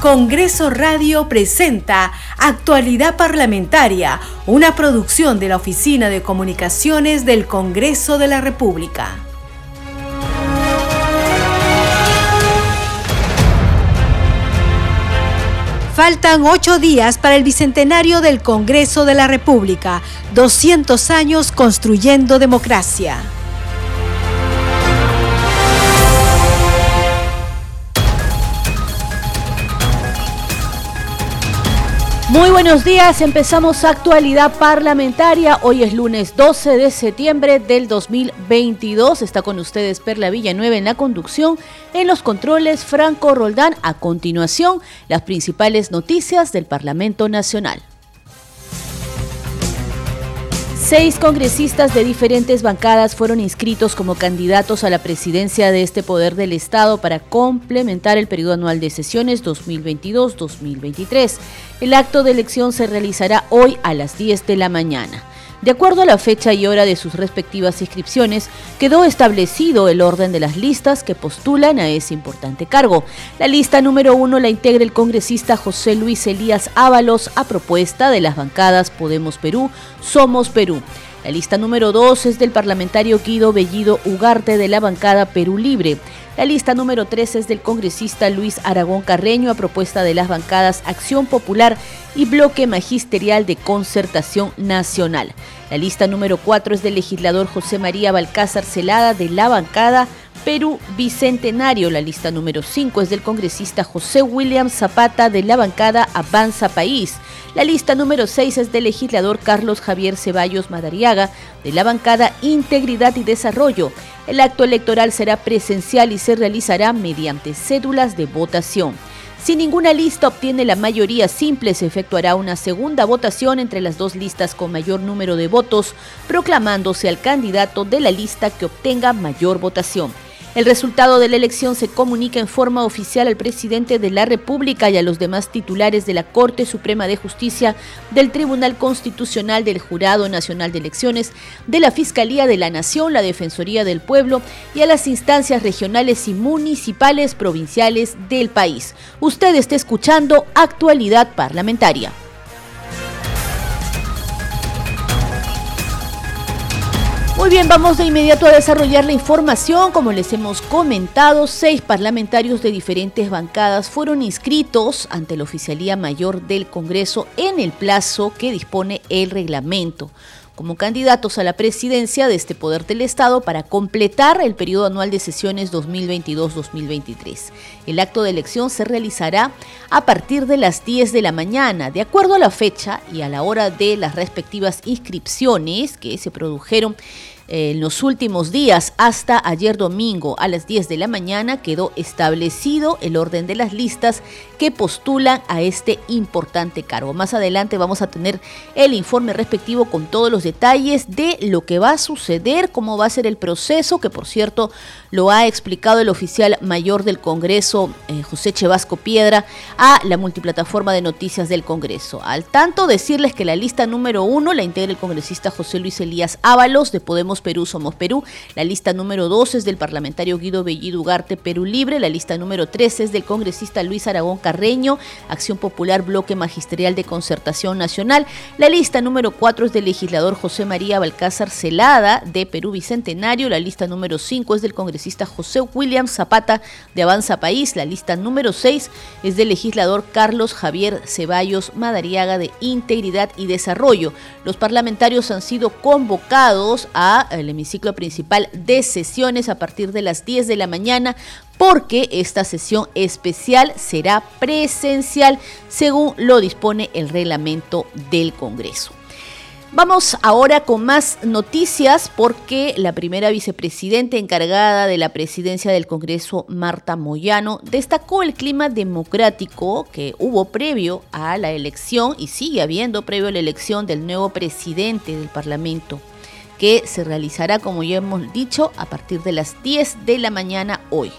Congreso Radio presenta Actualidad Parlamentaria, una producción de la Oficina de Comunicaciones del Congreso de la República. Faltan ocho días para el bicentenario del Congreso de la República, 200 años construyendo democracia. Muy buenos días, empezamos actualidad parlamentaria. Hoy es lunes 12 de septiembre del 2022. Está con ustedes Perla Villanueva en la conducción, en los controles Franco Roldán. A continuación, las principales noticias del Parlamento Nacional. Seis congresistas de diferentes bancadas fueron inscritos como candidatos a la presidencia de este poder del Estado para complementar el periodo anual de sesiones 2022-2023. El acto de elección se realizará hoy a las 10 de la mañana. De acuerdo a la fecha y hora de sus respectivas inscripciones, quedó establecido el orden de las listas que postulan a ese importante cargo. La lista número uno la integra el congresista José Luis Elías Ábalos a propuesta de las bancadas Podemos Perú, Somos Perú. La lista número dos es del parlamentario Guido Bellido Ugarte de la bancada Perú Libre. La lista número 3 es del congresista Luis Aragón Carreño a propuesta de las bancadas Acción Popular y Bloque Magisterial de Concertación Nacional. La lista número 4 es del legislador José María Balcázar Celada de la bancada Perú Bicentenario. La lista número 5 es del congresista José William Zapata de la bancada Avanza País. La lista número 6 es del legislador Carlos Javier Ceballos Madariaga de la bancada Integridad y Desarrollo. El acto electoral será presencial y se realizará mediante cédulas de votación. Si ninguna lista obtiene la mayoría simple, se efectuará una segunda votación entre las dos listas con mayor número de votos, proclamándose al candidato de la lista que obtenga mayor votación. El resultado de la elección se comunica en forma oficial al presidente de la República y a los demás titulares de la Corte Suprema de Justicia, del Tribunal Constitucional, del Jurado Nacional de Elecciones, de la Fiscalía de la Nación, la Defensoría del Pueblo y a las instancias regionales y municipales provinciales del país. Usted está escuchando Actualidad Parlamentaria. Muy bien, vamos de inmediato a desarrollar la información. Como les hemos comentado, seis parlamentarios de diferentes bancadas fueron inscritos ante la Oficialía Mayor del Congreso en el plazo que dispone el reglamento como candidatos a la presidencia de este poder del Estado para completar el periodo anual de sesiones 2022-2023. El acto de elección se realizará a partir de las 10 de la mañana, de acuerdo a la fecha y a la hora de las respectivas inscripciones que se produjeron en los últimos días, hasta ayer domingo a las 10 de la mañana, quedó establecido el orden de las listas que postulan a este importante cargo. Más adelante vamos a tener el informe respectivo con todos los detalles de lo que va a suceder, cómo va a ser el proceso, que por cierto lo ha explicado el oficial mayor del Congreso, eh, José Chevasco Piedra, a la multiplataforma de noticias del Congreso. Al tanto, decirles que la lista número uno la integra el congresista José Luis Elías Ábalos de Podemos Perú, Somos Perú. La lista número dos es del parlamentario Guido Bellido Ugarte, Perú Libre. La lista número tres es del congresista Luis Aragón Carreño, Acción Popular, Bloque Magisterial de Concertación Nacional. La lista número cuatro es del legislador José María Balcázar Celada, de Perú Bicentenario. La lista número cinco es del congresista José William Zapata de Avanza País. La lista número 6 es del legislador Carlos Javier Ceballos Madariaga de Integridad y Desarrollo. Los parlamentarios han sido convocados al hemiciclo principal de sesiones a partir de las 10 de la mañana porque esta sesión especial será presencial según lo dispone el reglamento del Congreso. Vamos ahora con más noticias porque la primera vicepresidenta encargada de la presidencia del Congreso, Marta Moyano, destacó el clima democrático que hubo previo a la elección y sigue habiendo previo a la elección del nuevo presidente del Parlamento, que se realizará, como ya hemos dicho, a partir de las 10 de la mañana hoy.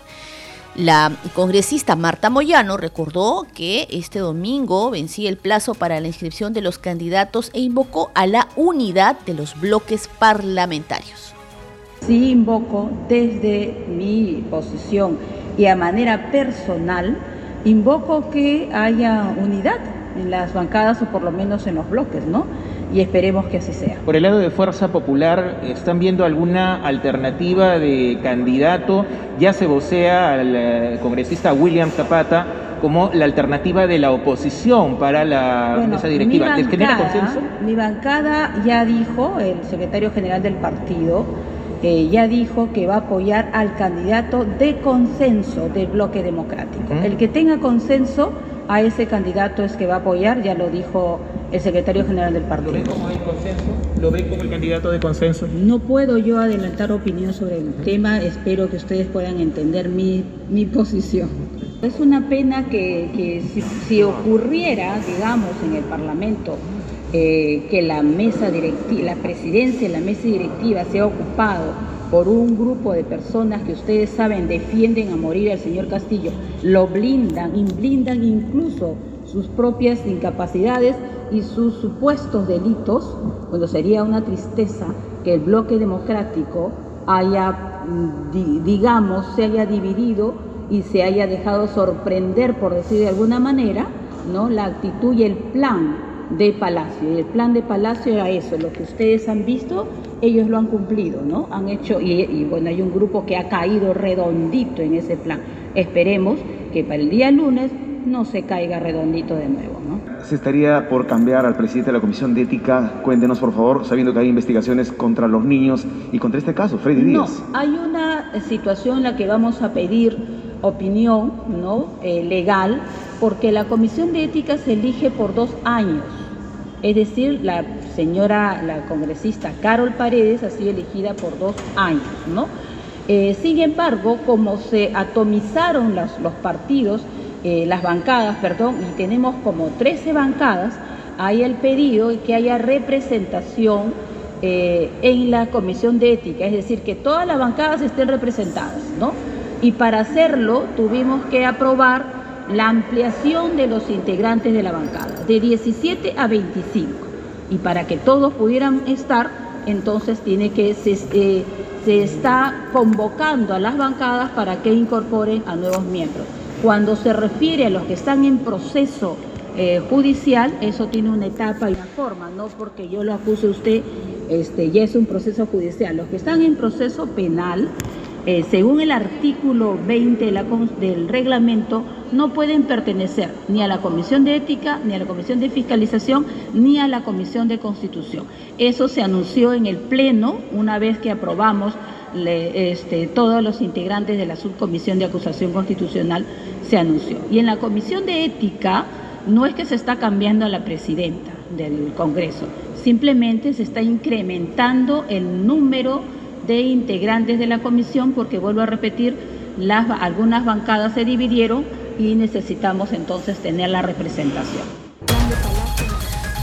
La congresista Marta Moyano recordó que este domingo vencía el plazo para la inscripción de los candidatos e invocó a la unidad de los bloques parlamentarios. Sí invoco desde mi posición y a manera personal invoco que haya unidad en las bancadas o por lo menos en los bloques, ¿no? Y esperemos que así sea. Por el lado de Fuerza Popular, ¿están viendo alguna alternativa de candidato? Ya se vocea al eh, congresista William Zapata como la alternativa de la oposición para la mesa directiva. ¿Les genera consenso? Mi bancada ya dijo, el secretario general del partido, eh, ya dijo que va a apoyar al candidato de consenso del bloque democrático. El que tenga consenso a ese candidato es que va a apoyar, ya lo dijo el secretario general del partido. ¿Lo ven como el consenso? ¿Lo ven como el candidato de consenso? No puedo yo adelantar opinión sobre el tema, espero que ustedes puedan entender mi, mi posición. Es una pena que, que si, si, ocurriera, digamos, en el Parlamento, eh, que la mesa directiva, la presidencia de la mesa directiva sea ocupado por un grupo de personas que ustedes saben defienden a morir al señor Castillo, lo blindan y blindan incluso sus propias incapacidades y sus supuestos delitos, cuando sería una tristeza que el bloque democrático haya, mm, digamos, se haya dividido y se haya dejado sorprender, por decir de alguna manera, ¿no? la actitud y el plan de Palacio. Y el plan de Palacio era eso, lo que ustedes han visto, ellos lo han cumplido, ¿no? Han hecho, y, bueno, hay un grupo que ha caído redondito en ese plan. Esperemos que para el día lunes no se caiga redondito de nuevo, ¿no? Se estaría por cambiar al presidente de la Comisión de Ética. Cuéntenos, por favor, sabiendo que hay investigaciones contra los niños y contra este caso, Freddy Díaz. No, hay una situación en la que vamos a pedir opinión ¿no? Eh, legal, porque la Comisión de Ética se elige por dos años. Es decir, la señora, la congresista Carol Paredes ha sido elegida por dos años, ¿no? Eh, sin embargo, como se atomizaron los, los partidos, eh, las bancadas, perdón, y tenemos como 13 bancadas, hay el pedido de que haya representación en la Comisión de Ética, es decir, que todas las bancadas estén representadas, ¿no? y para hacerlo tuvimos que aprobar la ampliación de los integrantes de la bancada, de 17 a 25. Y para que todos pudieran estar, entonces tiene que eh, se está convocando a las bancadas para que incorporen a nuevos miembros. Cuando se refiere a los que están en proceso eh, judicial, eso tiene una etapa y una forma, no porque yo lo acuse usted, este, ya es un proceso judicial. Los que están en proceso penal, eh, según el artículo 20 del reglamento, no pueden pertenecer ni a la Comisión de Ética, ni a la Comisión de Fiscalización, ni a la Comisión de Constitución. Eso se anunció en el Pleno una vez que aprobamos este, todos los integrantes de la Subcomisión de Acusación Constitucional, se anunció. Y en la Comisión de Ética no es que se está cambiando a la presidenta del Congreso, simplemente se está incrementando el número de integrantes de la comisión, porque vuelvo a repetir, las, algunas bancadas se dividieron y necesitamos entonces tener la representación.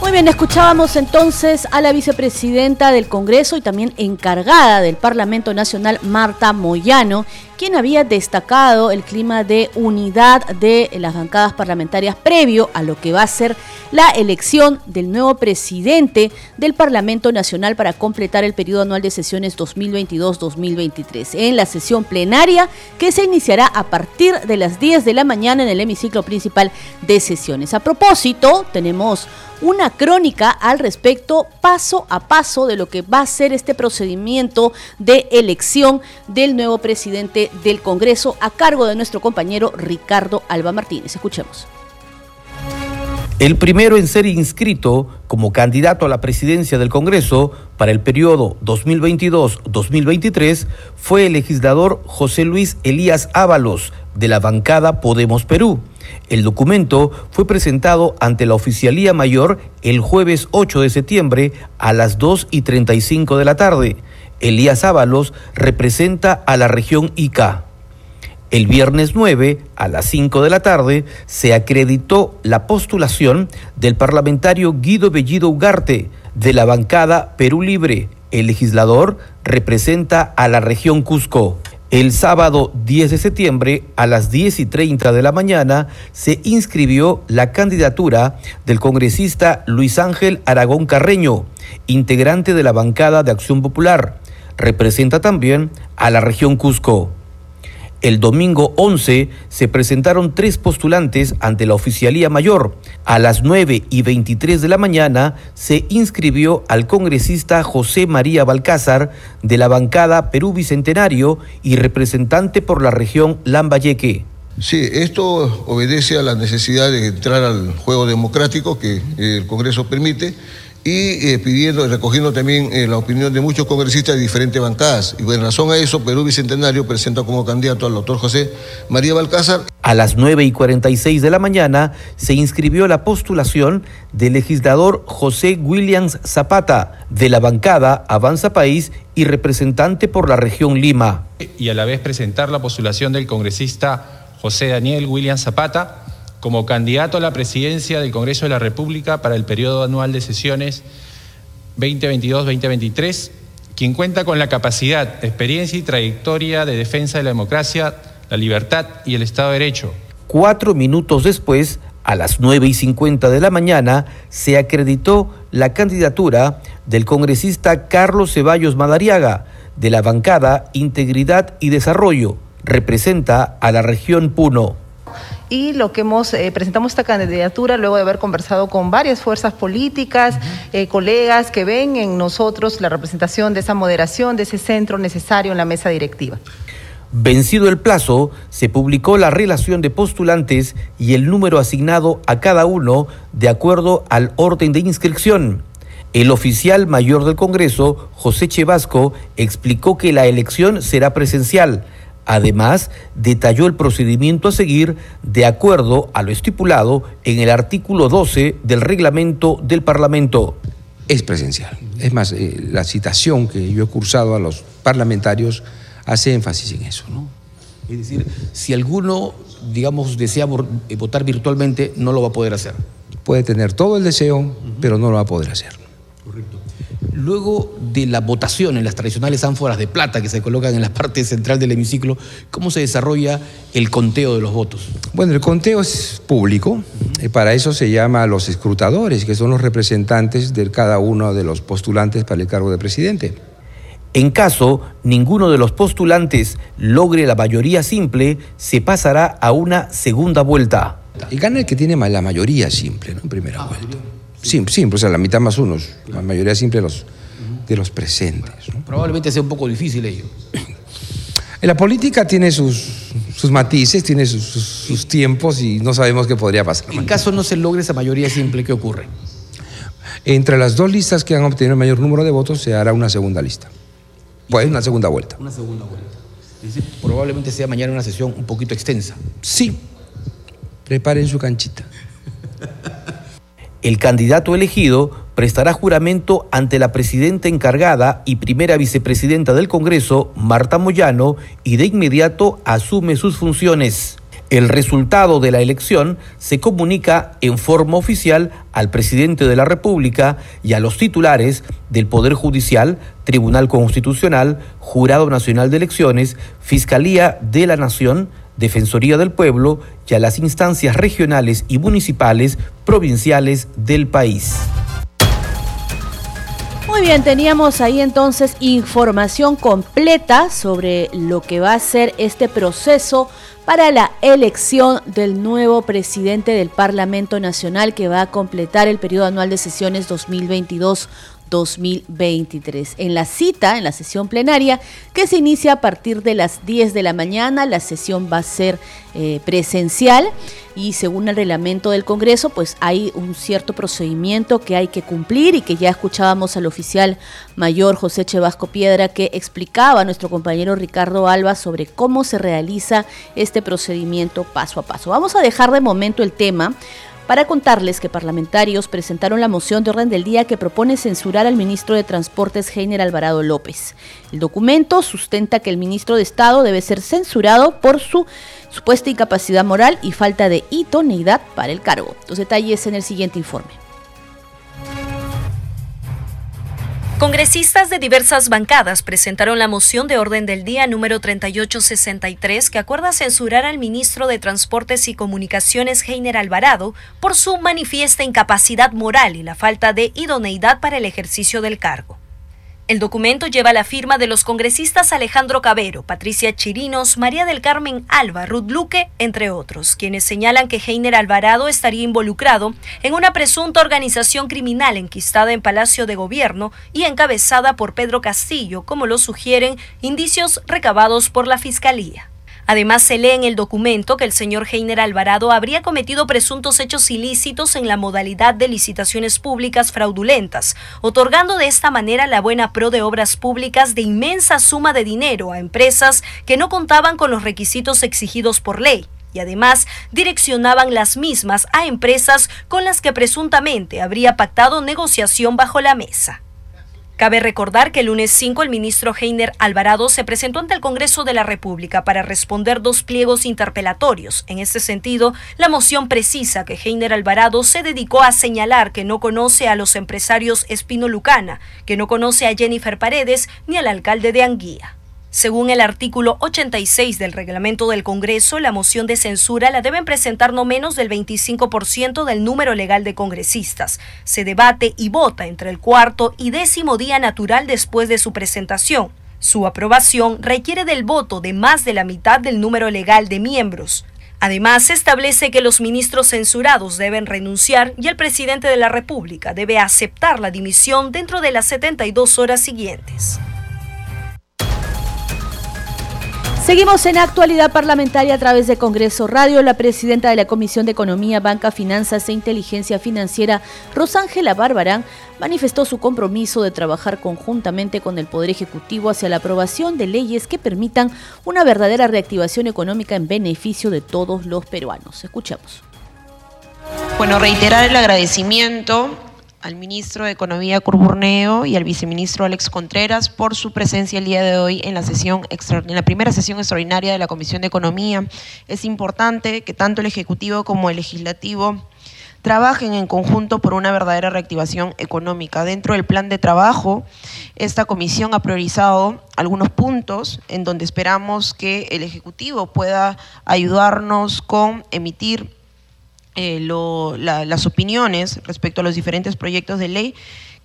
Muy bien, escuchábamos entonces a la vicepresidenta del Congreso y también encargada del Parlamento Nacional, Marta Moyano, quien había destacado el clima de unidad de las bancadas parlamentarias previo a lo que va a ser la elección del nuevo presidente del Parlamento Nacional para completar el periodo anual de sesiones 2022-2023 en la sesión plenaria que se iniciará a partir de las 10 de la mañana en el hemiciclo principal de sesiones. A propósito, tenemos una crónica al respecto, paso a paso, de lo que va a ser este procedimiento de elección del nuevo presidente del Congreso a cargo de nuestro compañero Ricardo Alba Martínez. Escuchemos. El primero en ser inscrito como candidato a la presidencia del Congreso para el periodo 2022-2023 fue el legislador José Luis Elías Ábalos de la bancada Podemos Perú. El documento fue presentado ante la Oficialía Mayor el jueves 8 de septiembre a las 2 y 35 de la tarde. Elías Ábalos representa a la región Ica. El viernes 9, a las 5 de la tarde, se acreditó la postulación del parlamentario Guido Bellido Ugarte de la bancada Perú Libre. El legislador representa a la región Cusco. El sábado 10 de septiembre a las 10 y 30 de la mañana se inscribió la candidatura del congresista Luis Ángel Aragón Carreño, integrante de la bancada de Acción Popular. Representa también a la región Cusco. El domingo 11 se presentaron tres postulantes ante la oficialía mayor. A las 9 y 23 de la mañana se inscribió al congresista José María Balcázar de la bancada Perú Bicentenario y representante por la región Lambayeque. Sí, esto obedece a la necesidad de entrar al juego democrático que el Congreso permite y eh, pidiendo y recogiendo también eh, la opinión de muchos congresistas de diferentes bancadas. Y en razón a eso, Perú Bicentenario presenta como candidato al doctor José María Balcázar. A las 9 y 46 de la mañana se inscribió la postulación del legislador José Williams Zapata de la bancada Avanza País y representante por la región Lima. Y a la vez presentar la postulación del congresista José Daniel Williams Zapata como candidato a la presidencia del Congreso de la República para el periodo anual de sesiones 2022-2023, quien cuenta con la capacidad, experiencia y trayectoria de defensa de la democracia, la libertad y el Estado de Derecho. Cuatro minutos después, a las 9 y 50 de la mañana, se acreditó la candidatura del congresista Carlos Ceballos Madariaga, de la bancada Integridad y Desarrollo. Representa a la región Puno y lo que hemos eh, presentamos esta candidatura luego de haber conversado con varias fuerzas políticas, eh, colegas que ven en nosotros la representación de esa moderación, de ese centro necesario en la mesa directiva. Vencido el plazo, se publicó la relación de postulantes y el número asignado a cada uno de acuerdo al orden de inscripción. El oficial mayor del Congreso, José Chevasco, explicó que la elección será presencial Además, detalló el procedimiento a seguir de acuerdo a lo estipulado en el artículo 12 del reglamento del Parlamento. Es presencial. Es más, eh, la citación que yo he cursado a los parlamentarios hace énfasis en eso. ¿no? Es decir, si alguno, digamos, desea eh, votar virtualmente, no lo va a poder hacer. Puede tener todo el deseo, pero no lo va a poder hacer. Luego de la votación en las tradicionales ánforas de plata que se colocan en la parte central del hemiciclo, ¿cómo se desarrolla el conteo de los votos? Bueno, el conteo es público, y para eso se llama a los escrutadores, que son los representantes de cada uno de los postulantes para el cargo de presidente. En caso ninguno de los postulantes logre la mayoría simple, se pasará a una segunda vuelta. Y gana el que tiene la mayoría simple, ¿no? En primera ah, vuelta. Simple, simple, o sea, la mitad más unos, la mayoría simple de los, de los presentes. Probablemente sea un poco difícil ello. La política tiene sus, sus matices, tiene sus, tiempos y no sabemos qué podría pasar. En caso no se logre esa mayoría simple, ¿qué ocurre? Entre las dos listas que han obtenido el mayor número de votos se hará una segunda lista. Pues una segunda vuelta. Una segunda vuelta. probablemente sea mañana una sesión un poquito extensa. Sí. Preparen su canchita. El candidato elegido prestará juramento ante la presidenta encargada y primera vicepresidenta del Congreso, Marta Moyano, y de inmediato asume sus funciones. El resultado de la elección se comunica en forma oficial al presidente de la República y a los titulares del Poder Judicial, Tribunal Constitucional, Jurado Nacional de Elecciones, Fiscalía de la Nación, Defensoría del Pueblo y a las instancias regionales y municipales provinciales del país. Muy bien, teníamos ahí entonces información completa sobre lo que va a ser este proceso para la elección del nuevo presidente del Parlamento Nacional que va a completar el periodo anual de sesiones 2022 2023. En la cita, en la sesión plenaria, que se inicia a partir de las 10 de la mañana, la sesión va a ser eh, presencial y según el reglamento del Congreso, pues hay un cierto procedimiento que hay que cumplir y que ya escuchábamos al oficial mayor José Chevasco Piedra que explicaba a nuestro compañero Ricardo Alba sobre cómo se realiza este procedimiento paso a paso. Vamos a dejar de momento el tema para contarles que parlamentarios presentaron la moción de orden del día que propone censurar al ministro de Transportes Heiner Alvarado López. El documento sustenta que el ministro de Estado debe ser censurado por su supuesta incapacidad moral y falta de idoneidad para el cargo. Los detalles en el siguiente informe. Congresistas de diversas bancadas presentaron la moción de orden del día número 3863 que acuerda censurar al ministro de Transportes y Comunicaciones Heiner Alvarado por su manifiesta incapacidad moral y la falta de idoneidad para el ejercicio del cargo. El documento lleva la firma de los congresistas Alejandro Cabero, Patricia Chirinos, María del Carmen Alba, Ruth Luque, entre otros, quienes señalan que Heiner Alvarado estaría involucrado en una presunta organización criminal enquistada en Palacio de Gobierno y encabezada por Pedro Castillo, como lo sugieren indicios recabados por la Fiscalía. Además, se lee en el documento que el señor Heiner Alvarado habría cometido presuntos hechos ilícitos en la modalidad de licitaciones públicas fraudulentas, otorgando de esta manera la buena pro de obras públicas de inmensa suma de dinero a empresas que no contaban con los requisitos exigidos por ley y además direccionaban las mismas a empresas con las que presuntamente habría pactado negociación bajo la mesa. Cabe recordar que el lunes 5 el ministro Heiner Alvarado se presentó ante el Congreso de la República para responder dos pliegos interpelatorios. En este sentido, la moción precisa que Heiner Alvarado se dedicó a señalar que no conoce a los empresarios Espino Lucana, que no conoce a Jennifer Paredes ni al alcalde de Anguía. Según el artículo 86 del reglamento del Congreso, la moción de censura la deben presentar no menos del 25% del número legal de congresistas. Se debate y vota entre el cuarto y décimo día natural después de su presentación. Su aprobación requiere del voto de más de la mitad del número legal de miembros. Además, se establece que los ministros censurados deben renunciar y el presidente de la República debe aceptar la dimisión dentro de las 72 horas siguientes. Seguimos en actualidad parlamentaria a través de Congreso Radio. La presidenta de la Comisión de Economía, Banca, Finanzas e Inteligencia Financiera, Rosángela Barbarán, manifestó su compromiso de trabajar conjuntamente con el Poder Ejecutivo hacia la aprobación de leyes que permitan una verdadera reactivación económica en beneficio de todos los peruanos. Escuchamos. Bueno, reiterar el agradecimiento al ministro de Economía Curburneo y al viceministro Alex Contreras por su presencia el día de hoy en la sesión en la primera sesión extraordinaria de la Comisión de Economía. Es importante que tanto el ejecutivo como el legislativo trabajen en conjunto por una verdadera reactivación económica. Dentro del plan de trabajo, esta comisión ha priorizado algunos puntos en donde esperamos que el Ejecutivo pueda ayudarnos con emitir eh, las opiniones respecto a los diferentes proyectos de ley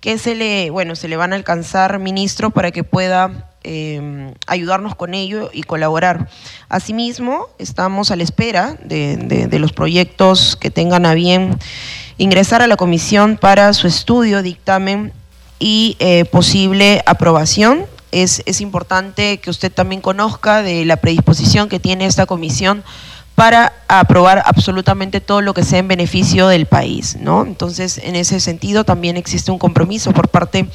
que se le, bueno, se le van a alcanzar, ministro, para que pueda em, ayudarnos con ello y colaborar. Asimismo, estamos a la espera de, los proyectos que tengan a bien ingresar a la comisión para su estudio, dictamen y eh, posible aprobación. Es, es importante que usted también conozca de la predisposición que tiene esta comisión para aprobar absolutamente todo lo que sea en beneficio del país, ¿no? Entonces, en ese sentido también existe un compromiso por parte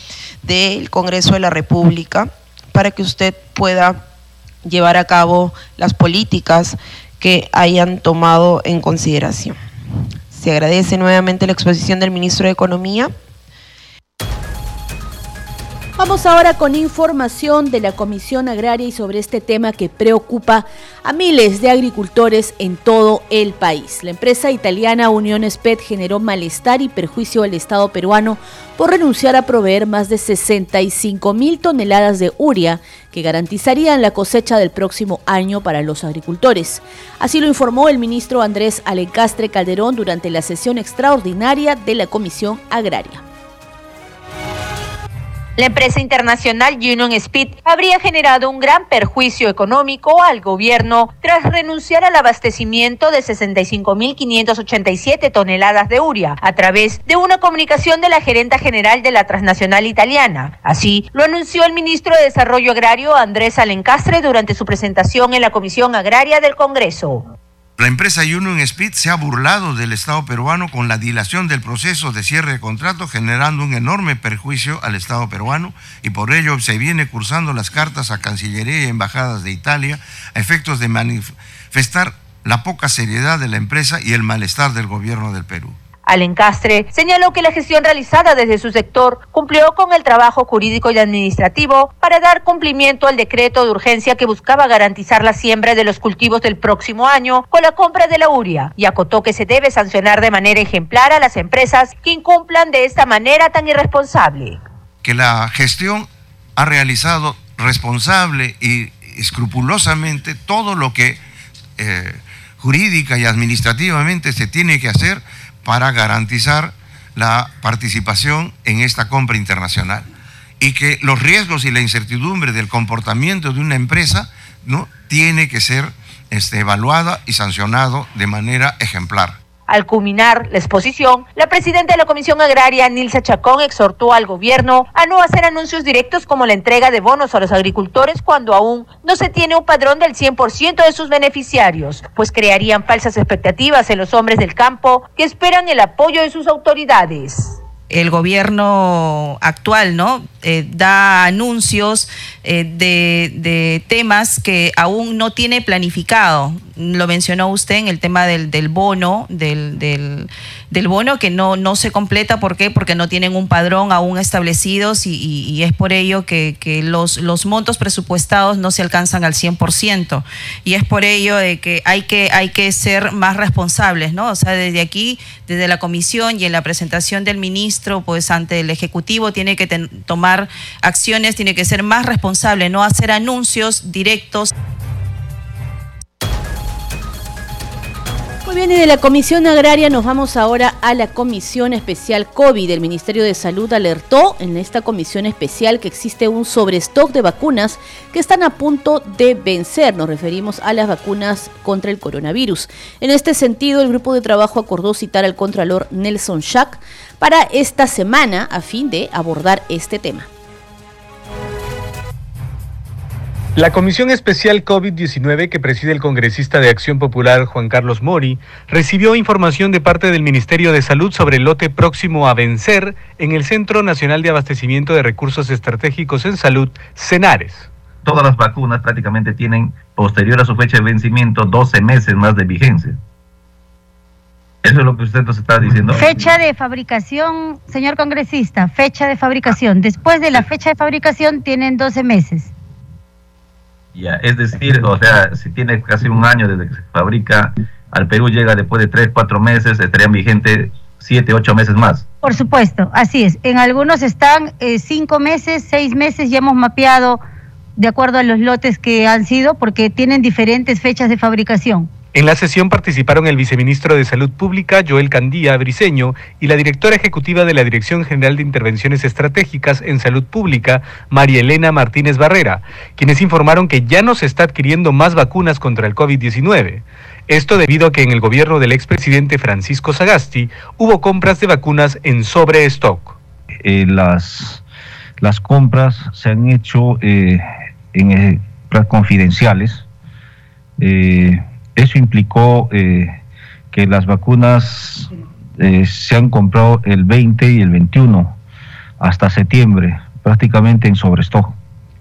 del Congreso de la República para que usted pueda llevar a cabo las políticas que hayan tomado en consideración. Se agradece nuevamente la exposición del ministro de Economía. Vamos ahora con información de la Comisión Agraria y sobre este tema que preocupa a miles de agricultores en todo el país. La empresa italiana Unión Sped generó malestar y perjuicio al Estado peruano por renunciar a proveer más de 65 mil toneladas de uria que garantizarían la cosecha del próximo año para los agricultores. Así lo informó el ministro Andrés Alencastre Calderón durante la sesión extraordinaria de la Comisión Agraria. La empresa internacional Union Speed habría generado un gran perjuicio económico al gobierno tras renunciar al abastecimiento de 65.587 toneladas de uria a través de una comunicación de la gerenta general de la transnacional italiana. Así lo anunció el ministro de Desarrollo Agrario Andrés Alencastre durante su presentación en la Comisión Agraria del Congreso. La empresa Union Speed se ha burlado del Estado peruano con la dilación del proceso de cierre de contrato, generando un enorme perjuicio al Estado peruano y por ello se viene cursando las cartas a Cancillería y embajadas de Italia a efectos de manifestar la poca seriedad de la empresa y el malestar del gobierno del Perú. Alencastre señaló que la gestión realizada desde su sector cumplió con el trabajo jurídico y administrativo para dar cumplimiento al decreto de urgencia que buscaba garantizar la siembra de los cultivos del próximo año con la compra de la uria y acotó que se debe sancionar de manera ejemplar a las empresas que incumplan de esta manera tan irresponsable. Que la gestión ha realizado responsable y escrupulosamente todo lo que eh, jurídica y administrativamente se tiene que hacer para garantizar la participación en esta compra internacional. y que los riesgos y la incertidumbre del comportamiento de una empresa ¿no? tiene que ser este, evaluada y sancionado de manera ejemplar. Al culminar la exposición, la presidenta de la Comisión Agraria, Nilsa Chacón, exhortó al gobierno a no hacer anuncios directos como la entrega de bonos a los agricultores cuando aún no se tiene un padrón del 100% de sus beneficiarios, pues crearían falsas expectativas en los hombres del campo que esperan el apoyo de sus autoridades el gobierno actual, ¿no? Eh, da anuncios eh, de, temas que aún no tiene planificado. Lo mencionó usted en el tema del, del bono, del, del, del, bono que no, no se completa. ¿Por qué? Porque no tienen un padrón aún establecidos y, y, es por ello que, que, los, los montos presupuestados no se alcanzan al 100%. Y es por ello de que hay que, hay que ser más responsables, ¿no? O sea, desde aquí, desde la comisión y en la presentación del ministro, pues ante el Ejecutivo tiene que tomar acciones, tiene que ser más responsable, no hacer anuncios directos. Bien, de la Comisión Agraria nos vamos ahora a la Comisión Especial COVID. El Ministerio de Salud alertó en esta comisión especial que existe un sobrestock de vacunas que están a punto de vencer. Nos referimos a las vacunas contra el coronavirus. En este sentido, el grupo de trabajo acordó citar al Contralor Nelson Schack para esta semana a fin de abordar este tema. La Comisión Especial COVID-19 que preside el congresista de Acción Popular Juan Carlos Mori recibió información de parte del Ministerio de Salud sobre el lote próximo a vencer en el Centro Nacional de Abastecimiento de Recursos Estratégicos en Salud, CENARES. Todas las vacunas prácticamente tienen, posterior a su fecha de vencimiento, 12 meses más de vigencia. Eso es lo que usted nos está diciendo. Fecha de fabricación, señor congresista, fecha de fabricación. Después de la fecha de fabricación tienen 12 meses. Ya, es decir, o sea, si tiene casi un año desde que se fabrica, al Perú llega después de tres, cuatro meses, estarían vigentes siete, ocho meses más. Por supuesto, así es. En algunos están eh, cinco meses, seis meses, ya hemos mapeado de acuerdo a los lotes que han sido, porque tienen diferentes fechas de fabricación. En la sesión participaron el viceministro de Salud Pública, Joel Candía Briceño, y la directora ejecutiva de la Dirección General de Intervenciones Estratégicas en Salud Pública, María Elena Martínez Barrera, quienes informaron que ya no se está adquiriendo más vacunas contra el COVID-19. Esto debido a que en el gobierno del expresidente Francisco Sagasti hubo compras de vacunas en sobrestock. Eh, las, las compras se han hecho eh, en, eh, confidenciales. Eh, eso implicó eh, que las vacunas eh, se han comprado el 20 y el 21 hasta septiembre, prácticamente en sobrestock.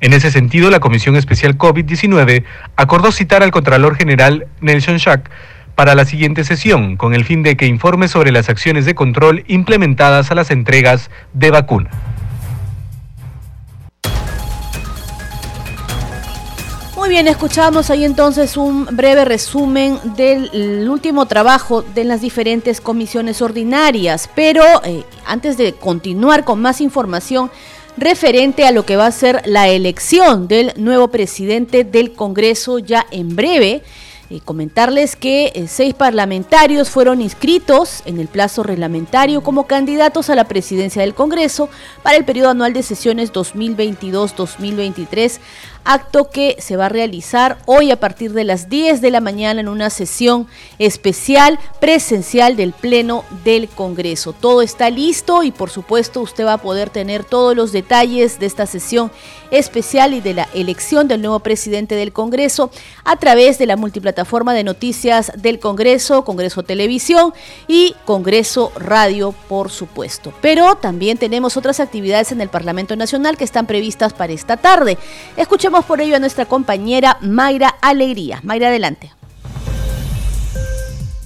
En ese sentido, la Comisión Especial COVID-19 acordó citar al Contralor General Nelson Schack para la siguiente sesión, con el fin de que informe sobre las acciones de control implementadas a las entregas de vacuna. Muy bien, escuchamos ahí entonces un breve resumen del último trabajo de las diferentes comisiones ordinarias, pero eh, antes de continuar con más información referente a lo que va a ser la elección del nuevo presidente del Congreso ya en breve, eh, comentarles que eh, seis parlamentarios fueron inscritos en el plazo reglamentario como candidatos a la presidencia del Congreso para el periodo anual de sesiones 2022-2023 acto que se va a realizar hoy a partir de las 10 de la mañana en una sesión especial presencial del Pleno del Congreso. Todo está listo y por supuesto usted va a poder tener todos los detalles de esta sesión especial y de la elección del nuevo presidente del Congreso a través de la multiplataforma de noticias del Congreso, Congreso Televisión y Congreso Radio, por supuesto. Pero también tenemos otras actividades en el Parlamento Nacional que están previstas para esta tarde. Escuchemos por ello a nuestra compañera Mayra Alegría. Mayra, adelante.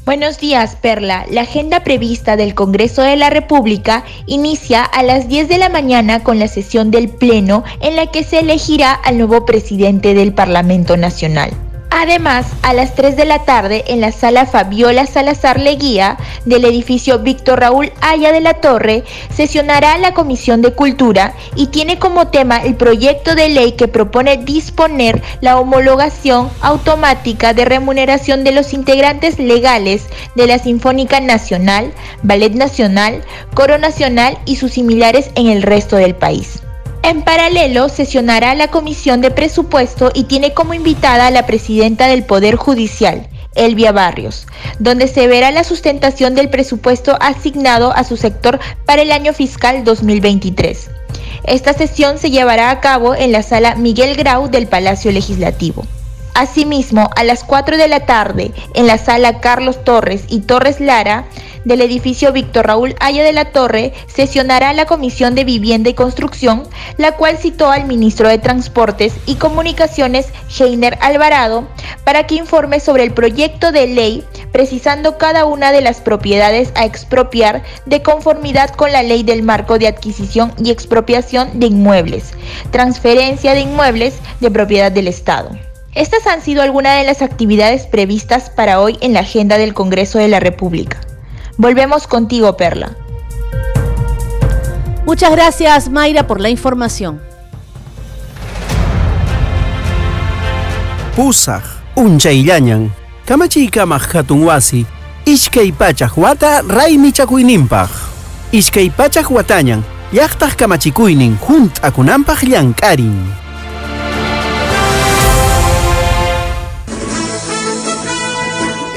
Buenos días, Perla. La agenda prevista del Congreso de la República inicia a las 10 de la mañana con la sesión del Pleno en la que se elegirá al nuevo presidente del Parlamento Nacional. Además, a las 3 de la tarde, en la sala Fabiola Salazar Leguía del edificio Víctor Raúl Aya de la Torre, sesionará la Comisión de Cultura y tiene como tema el proyecto de ley que propone disponer la homologación automática de remuneración de los integrantes legales de la Sinfónica Nacional, Ballet Nacional, Coro Nacional y sus similares en el resto del país. En paralelo, sesionará la Comisión de Presupuesto y tiene como invitada a la presidenta del Poder Judicial, Elvia Barrios, donde se verá la sustentación del presupuesto asignado a su sector para el año fiscal 2023. Esta sesión se llevará a cabo en la sala Miguel Grau del Palacio Legislativo. Asimismo, a las 4 de la tarde, en la sala Carlos Torres y Torres Lara, del edificio Víctor Raúl Haya de la Torre sesionará la Comisión de Vivienda y Construcción, la cual citó al ministro de Transportes y Comunicaciones, Heiner Alvarado, para que informe sobre el proyecto de ley precisando cada una de las propiedades a expropiar de conformidad con la ley del marco de adquisición y expropiación de inmuebles, transferencia de inmuebles de propiedad del Estado. Estas han sido algunas de las actividades previstas para hoy en la agenda del Congreso de la República. Volvemos contigo, Perla. Muchas gracias, Mayra, por la información. Pusaj, unchayllañan, kamachiykamaj hatun wasi, ishkay pachaj wata raymi chakuyninpaj. Ishkay pachaj watañan, llaqtaj kamachikuynin junt akunanpaj llankarin.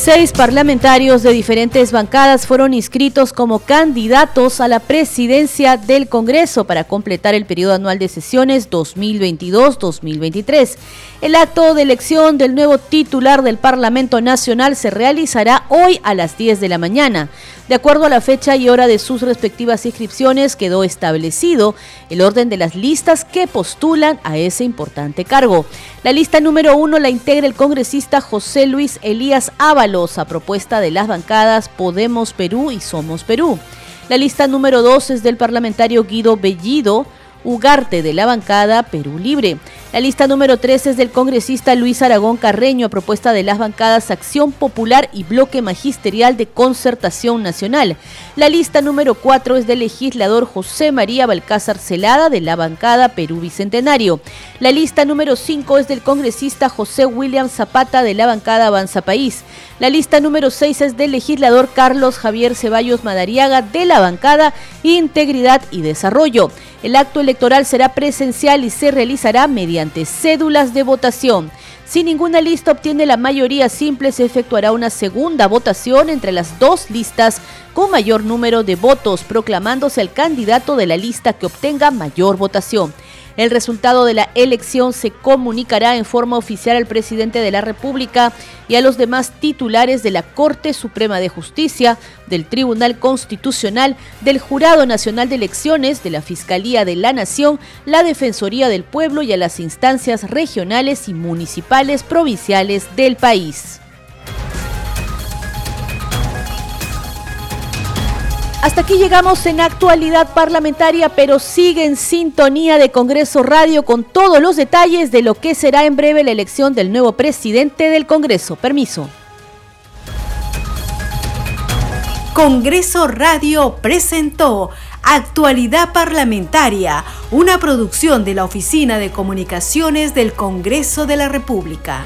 Seis parlamentarios de diferentes bancadas fueron inscritos como candidatos a la presidencia del Congreso para completar el periodo anual de sesiones 2022-2023. El acto de elección del nuevo titular del Parlamento Nacional se realizará hoy a las 10 de la mañana. De acuerdo a la fecha y hora de sus respectivas inscripciones, quedó establecido el orden de las listas que postulan a ese importante cargo. La lista número uno la integra el congresista José Luis Elías Ábalos a propuesta de las bancadas Podemos Perú y Somos Perú. La lista número dos es del parlamentario Guido Bellido Ugarte de la bancada Perú Libre. La lista número 3 es del congresista Luis Aragón Carreño a propuesta de las bancadas Acción Popular y Bloque Magisterial de Concertación Nacional. La lista número 4 es del legislador José María Balcázar Celada de la bancada Perú Bicentenario. La lista número 5 es del congresista José William Zapata de la bancada Avanza País. La lista número 6 es del legislador Carlos Javier Ceballos Madariaga de la bancada Integridad y Desarrollo. El acto electoral será presencial y se realizará mediante cédulas de votación. Si ninguna lista obtiene la mayoría simple, se efectuará una segunda votación entre las dos listas con mayor número de votos, proclamándose el candidato de la lista que obtenga mayor votación. El resultado de la elección se comunicará en forma oficial al presidente de la República y a los demás titulares de la Corte Suprema de Justicia, del Tribunal Constitucional, del Jurado Nacional de Elecciones, de la Fiscalía de la Nación, la Defensoría del Pueblo y a las instancias regionales y municipales provinciales del país. Hasta aquí llegamos en actualidad parlamentaria, pero sigue en sintonía de Congreso Radio con todos los detalles de lo que será en breve la elección del nuevo presidente del Congreso. Permiso. Congreso Radio presentó Actualidad Parlamentaria, una producción de la Oficina de Comunicaciones del Congreso de la República.